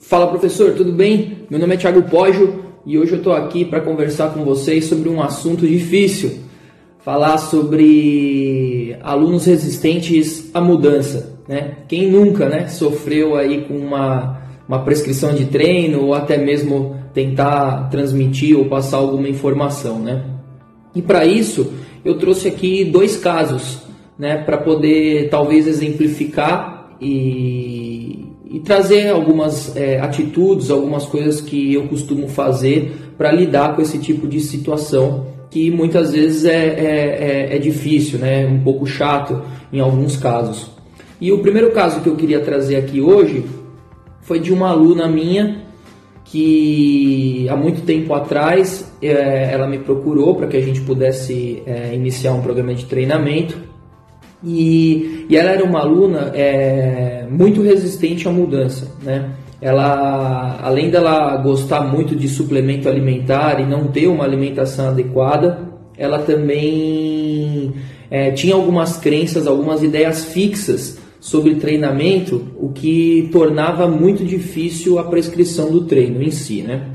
Fala professor, tudo bem? Meu nome é Thiago Poggio e hoje eu estou aqui para conversar com vocês sobre um assunto difícil. Falar sobre alunos resistentes à mudança. Né? Quem nunca né, sofreu aí com uma, uma prescrição de treino ou até mesmo tentar transmitir ou passar alguma informação. Né? E para isso eu trouxe aqui dois casos né, para poder talvez exemplificar e, e trazer algumas é, atitudes, algumas coisas que eu costumo fazer para lidar com esse tipo de situação que muitas vezes é, é, é, é difícil, né? um pouco chato em alguns casos. E o primeiro caso que eu queria trazer aqui hoje foi de uma aluna minha que há muito tempo atrás é, ela me procurou para que a gente pudesse é, iniciar um programa de treinamento e, e ela era uma aluna é, muito resistente à mudança, né? Ela, além dela gostar muito de suplemento alimentar e não ter uma alimentação adequada, ela também é, tinha algumas crenças, algumas ideias fixas sobre treinamento, o que tornava muito difícil a prescrição do treino em si, né?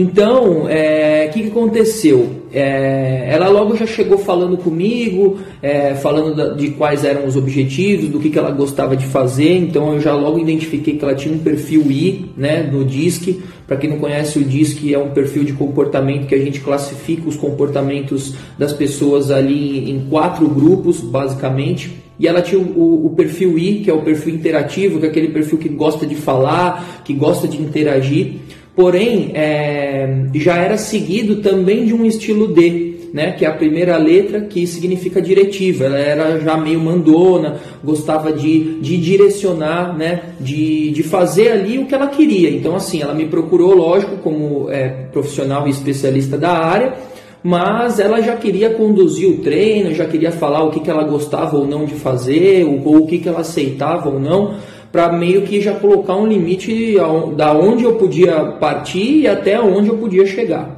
Então, é, o que, que, aconteceu? É, ela logo já chegou falando comigo, é, falando da, de quais eram os objetivos, do que, que ela gostava de fazer. Então, eu já logo identifiquei que ela tinha um perfil I né, no DISC. Para quem não conhece, o DISC é um perfil de comportamento que a gente classifica os comportamentos das pessoas ali em quatro grupos, basicamente. E ela tinha o, o, perfil I, que é o perfil interativo, que é aquele perfil que gosta de falar, que gosta de interagir porém é, já era seguido também de um estilo D, né, que é a primeira letra que significa diretiva. Ela era já meio mandona, gostava de, de direcionar, né, de, de fazer ali o que ela queria. Então, assim, ela me procurou, lógico, como é, profissional e especialista da área, mas ela já queria conduzir o treino, já queria falar o que, que ela gostava ou não de fazer, ou, ou o que, que ela aceitava ou não para meio que já colocar um limite da onde eu podia partir e até onde eu podia chegar,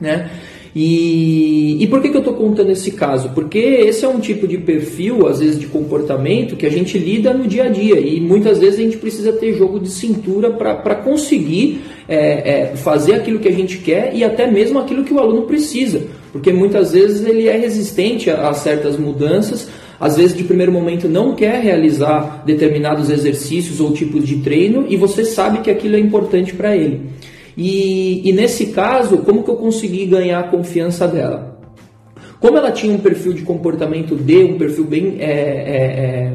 né? E, e por que, que eu estou contando esse caso? Porque esse é um tipo de perfil, às vezes de comportamento, que a gente lida no dia a dia e muitas vezes a gente precisa ter jogo de cintura para conseguir é, é, fazer aquilo que a gente quer e até mesmo aquilo que o aluno precisa, porque muitas vezes ele é resistente a, a certas mudanças às vezes de primeiro momento não quer realizar determinados exercícios ou tipos de treino e você sabe que aquilo é importante para ele. E, e, nesse caso, como que eu consegui ganhar a confiança dela? Como ela tinha um perfil de comportamento D, um perfil bem é, é, é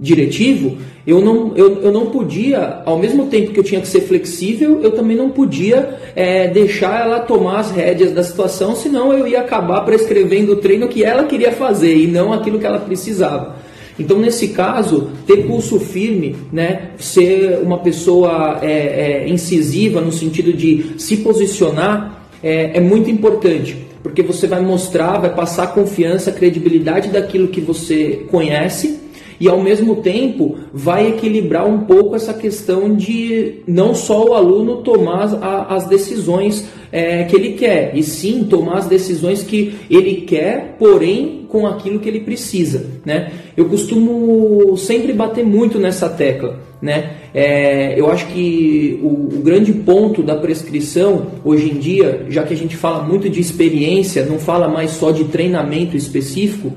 diretivo, eu não, eu, eu não podia, ao mesmo tempo que eu tinha que ser flexível, eu também não podia é, deixar ela tomar as rédeas da situação, senão eu ia acabar prescrevendo o treino que ela queria fazer e não aquilo que ela precisava. Então, nesse caso, ter pulso firme, né, ser uma pessoa é, é, incisiva no sentido de se posicionar, é, é muito importante porque você vai mostrar, vai passar confiança, credibilidade daquilo que você conhece e ao mesmo tempo vai equilibrar um pouco essa questão de não só o aluno tomar as, as decisões é, que ele quer, e sim tomar as decisões que ele quer, porém com aquilo que ele precisa. Né? Eu costumo sempre bater muito nessa tecla. Né? É, eu acho que o, o, grande ponto da prescrição hoje em dia, já que a gente fala muito de experiência, não fala mais só de treinamento específico,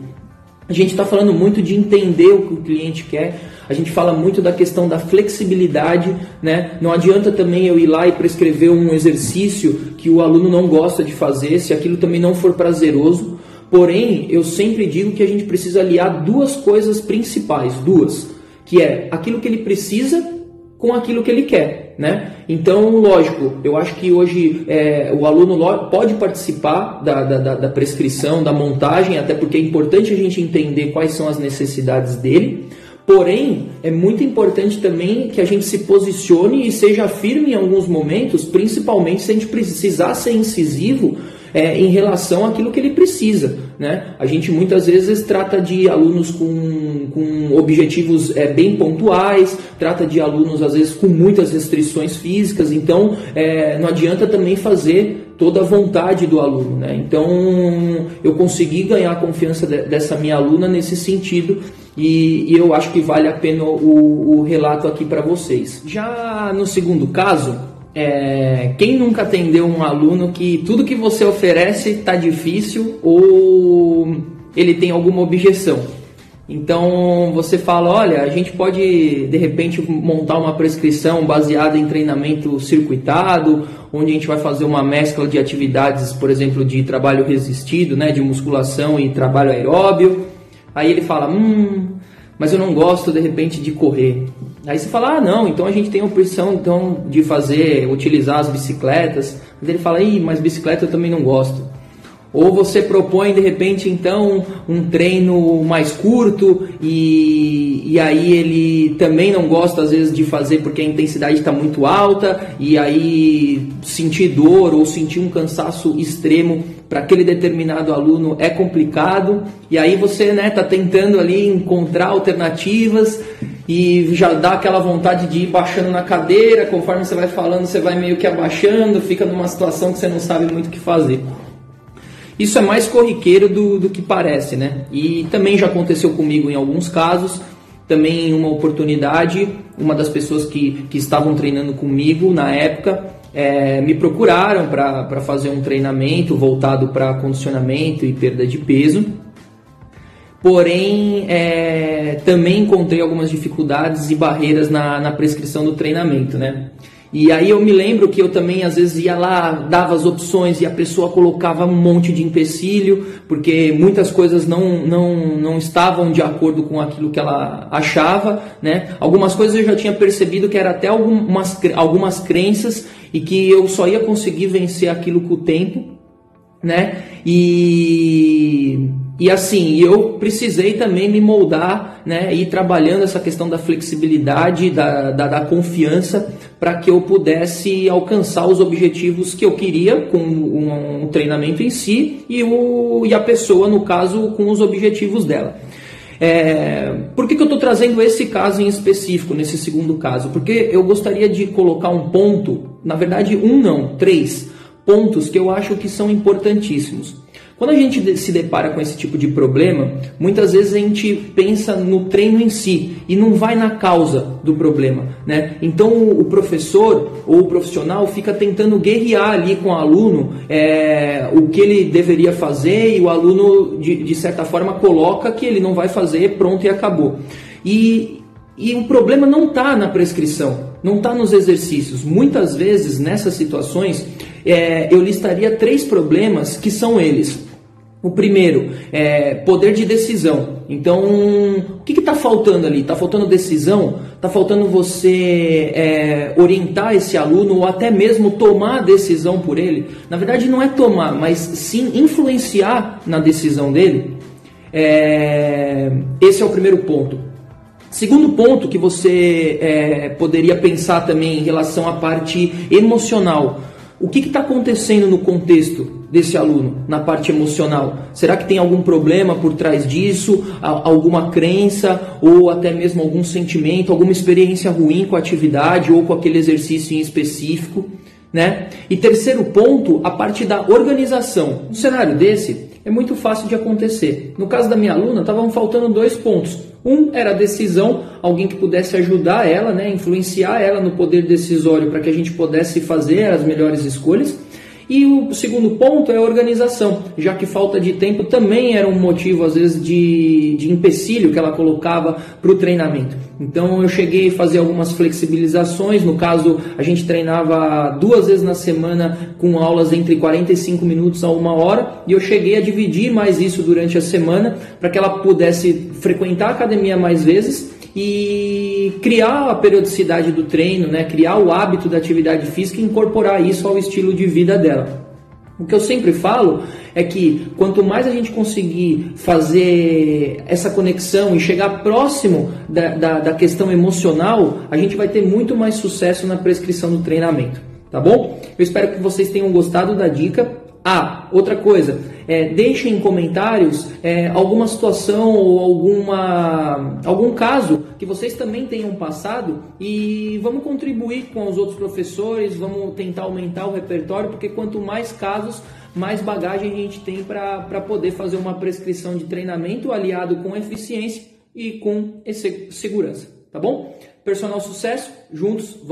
a gente está falando muito de entender o que o cliente quer, a gente fala muito da questão da flexibilidade, né? Não adianta também eu ir lá e prescrever um exercício que o aluno não gosta de fazer, se aquilo também não for prazeroso. Porém, eu sempre digo que a gente precisa aliar duas coisas principais, duas, que é aquilo que ele precisa com aquilo que ele quer, né? Então, lógico, eu acho que hoje é, o aluno pode participar da, da, da, prescrição, da montagem, até porque é importante a gente entender quais são as necessidades dele. Porém, é muito importante também que a gente se posicione e seja firme em alguns momentos, principalmente se a gente precisar ser incisivo é, em relação àquilo que ele precisa. Né? A gente muitas vezes trata de alunos com, com objetivos é, bem pontuais, trata de alunos às vezes com muitas restrições físicas, então é, não adianta também fazer toda a vontade do aluno. Né? Então eu consegui ganhar a confiança de, dessa minha aluna nesse sentido e, e eu acho que vale a pena o, o relato aqui para vocês. Já no segundo caso, é, quem nunca atendeu um aluno que tudo que você oferece está difícil ou ele tem alguma objeção? Então você fala, olha, a gente pode de repente montar uma prescrição baseada em treinamento circuitado, onde a gente vai fazer uma mescla de atividades, por exemplo, de trabalho resistido, né, de musculação e trabalho aeróbio. Aí ele fala, hum, mas eu não gosto de repente de correr. Aí você fala, ah, não, então a gente tem a opção então de fazer, utilizar as bicicletas. Mas ele fala, ih, mas bicicleta eu também não gosto. Ou você propõe de repente então um treino mais curto e, e aí ele também não gosta às vezes de fazer porque a intensidade está muito alta e aí sentir dor ou sentir um cansaço extremo para aquele determinado aluno é complicado e aí você né tá tentando ali encontrar alternativas e já dá aquela vontade de ir baixando na cadeira conforme você vai falando você vai meio que abaixando fica numa situação que você não sabe muito o que fazer isso é mais corriqueiro do, do que parece, né? E também já aconteceu comigo em alguns casos. Também em uma oportunidade, uma das pessoas que, que estavam treinando comigo na época é, me procuraram para fazer um treinamento voltado para condicionamento e perda de peso. Porém, é, também encontrei algumas dificuldades e barreiras na, na prescrição do treinamento, né? E aí eu me lembro que eu também às vezes ia lá, dava as opções e a pessoa colocava um monte de empecilho, porque muitas coisas não, não, não estavam de acordo com aquilo que ela achava, né? Algumas coisas eu já tinha percebido que era até algumas, algumas crenças e que eu só ia conseguir vencer aquilo com o tempo, né? E e assim, eu precisei também me moldar, né, ir trabalhando essa questão da flexibilidade, da, da, da confiança, para que eu pudesse alcançar os objetivos que eu queria com um, um treinamento em si e, o, e a pessoa, no caso, com os objetivos dela. É, por que, que eu estou trazendo esse caso em específico, nesse segundo caso? Porque eu gostaria de colocar um ponto, na verdade, um não, três pontos que eu acho que são importantíssimos. Quando a gente se depara com esse tipo de problema, muitas vezes a gente pensa no treino em si e não vai na causa do problema, né? Então o professor ou o profissional fica tentando guerrear ali com o aluno é, o que ele deveria fazer e o aluno de, de certa forma coloca que ele não vai fazer, pronto e acabou. E, e o problema não está na prescrição, não está nos exercícios. Muitas vezes, nessas situações, é, eu listaria três problemas que são eles. O primeiro é poder de decisão. Então, o que está faltando ali? Está faltando decisão? Está faltando você é, orientar esse aluno ou até mesmo tomar a decisão por ele? Na verdade, não é tomar, mas sim influenciar na decisão dele. É, esse é o primeiro ponto. Segundo ponto que você é, poderia pensar também em relação à parte emocional. O que está acontecendo no contexto desse aluno, na parte emocional? Será que tem algum problema por trás disso? Alguma crença ou até mesmo algum sentimento, alguma experiência ruim com a atividade ou com aquele exercício em específico? Né? E terceiro ponto, a parte da organização. Um cenário desse é muito fácil de acontecer. No caso da minha aluna, estavam faltando dois pontos. Um era a decisão, alguém que pudesse ajudar ela, né, influenciar ela no poder decisório para que a gente pudesse fazer as melhores escolhas. E o segundo ponto é a organização, já que falta de tempo também era um motivo, às vezes, de, de empecilho que ela colocava para o treinamento. Então eu cheguei a fazer algumas flexibilizações, no caso a gente treinava duas vezes na semana com aulas entre 45 minutos a uma hora, e eu cheguei a dividir mais isso durante a semana para que ela pudesse frequentar a academia mais vezes e criar a periodicidade do treino, né? criar o hábito da atividade física e incorporar isso ao estilo de vida dela. O que eu sempre falo é que quanto mais a gente conseguir fazer essa conexão e chegar próximo da, da, da, questão emocional, a gente vai ter muito mais sucesso na prescrição do treinamento. Tá bom? Eu espero que vocês tenham gostado da dica. Ah, outra coisa, é, deixem em comentários é, alguma situação ou alguma, algum caso que vocês também tenham passado e vamos contribuir com os outros professores, vamos tentar aumentar o repertório, porque quanto mais casos, mais bagagem a gente tem para poder fazer uma prescrição de treinamento aliado com eficiência e com segurança, tá bom? Personal sucesso, juntos vamos